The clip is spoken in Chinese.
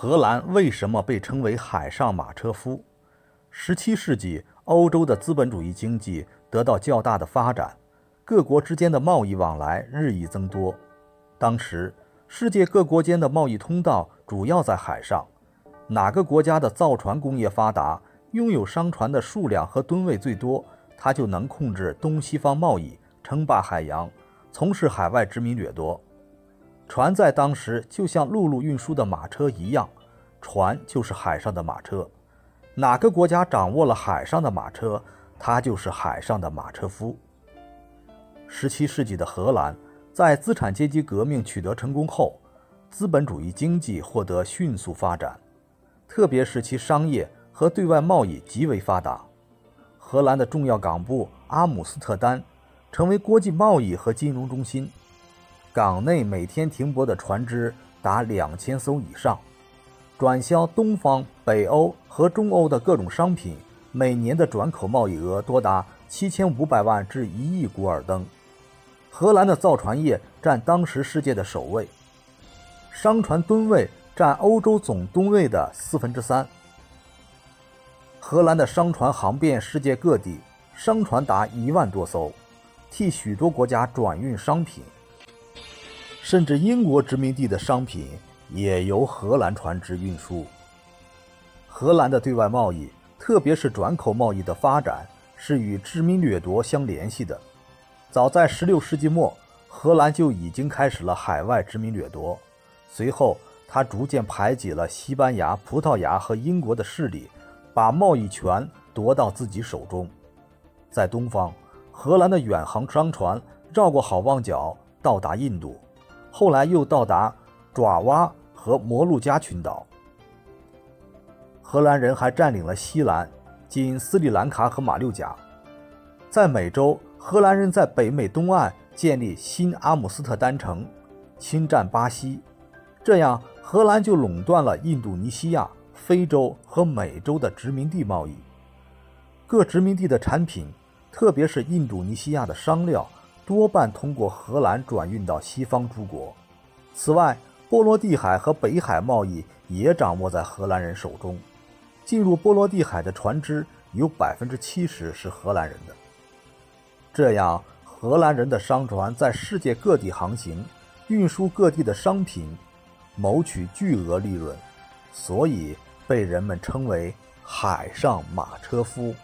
荷兰为什么被称为海上马车夫？十七世纪，欧洲的资本主义经济得到较大的发展，各国之间的贸易往来日益增多。当时，世界各国间的贸易通道主要在海上，哪个国家的造船工业发达，拥有商船的数量和吨位最多，它就能控制东西方贸易，称霸海洋，从事海外殖民掠夺。船在当时就像陆路运输的马车一样，船就是海上的马车。哪个国家掌握了海上的马车，他就是海上的马车夫。十七世纪的荷兰在资产阶级革命取得成功后，资本主义经济获得迅速发展，特别是其商业和对外贸易极为发达。荷兰的重要港埠阿姆斯特丹成为国际贸易和金融中心。港内每天停泊的船只达两千艘以上，转销东方、北欧和中欧的各种商品，每年的转口贸易额多达七千五百万至一亿古尔登。荷兰的造船业占当时世界的首位，商船吨位占欧洲总吨位的四分之三。荷兰的商船航遍世界各地，商船达一万多艘，替许多国家转运商品。甚至英国殖民地的商品也由荷兰船只运输。荷兰的对外贸易，特别是转口贸易的发展，是与殖民掠夺相联系的。早在16世纪末，荷兰就已经开始了海外殖民掠夺。随后，他逐渐排挤了西班牙、葡萄牙和英国的势力，把贸易权夺到自己手中。在东方，荷兰的远航商船绕过好望角，到达印度。后来又到达爪哇和摩鹿加群岛。荷兰人还占领了西兰，今斯里兰卡和马六甲。在美洲，荷兰人在北美东岸建立新阿姆斯特丹城，侵占巴西，这样荷兰就垄断了印度尼西亚、非洲和美洲的殖民地贸易。各殖民地的产品，特别是印度尼西亚的商料。多半通过荷兰转运到西方诸国。此外，波罗的海和北海贸易也掌握在荷兰人手中。进入波罗的海的船只有百分之七十是荷兰人的。这样，荷兰人的商船在世界各地航行，运输各地的商品，谋取巨额利润，所以被人们称为“海上马车夫”。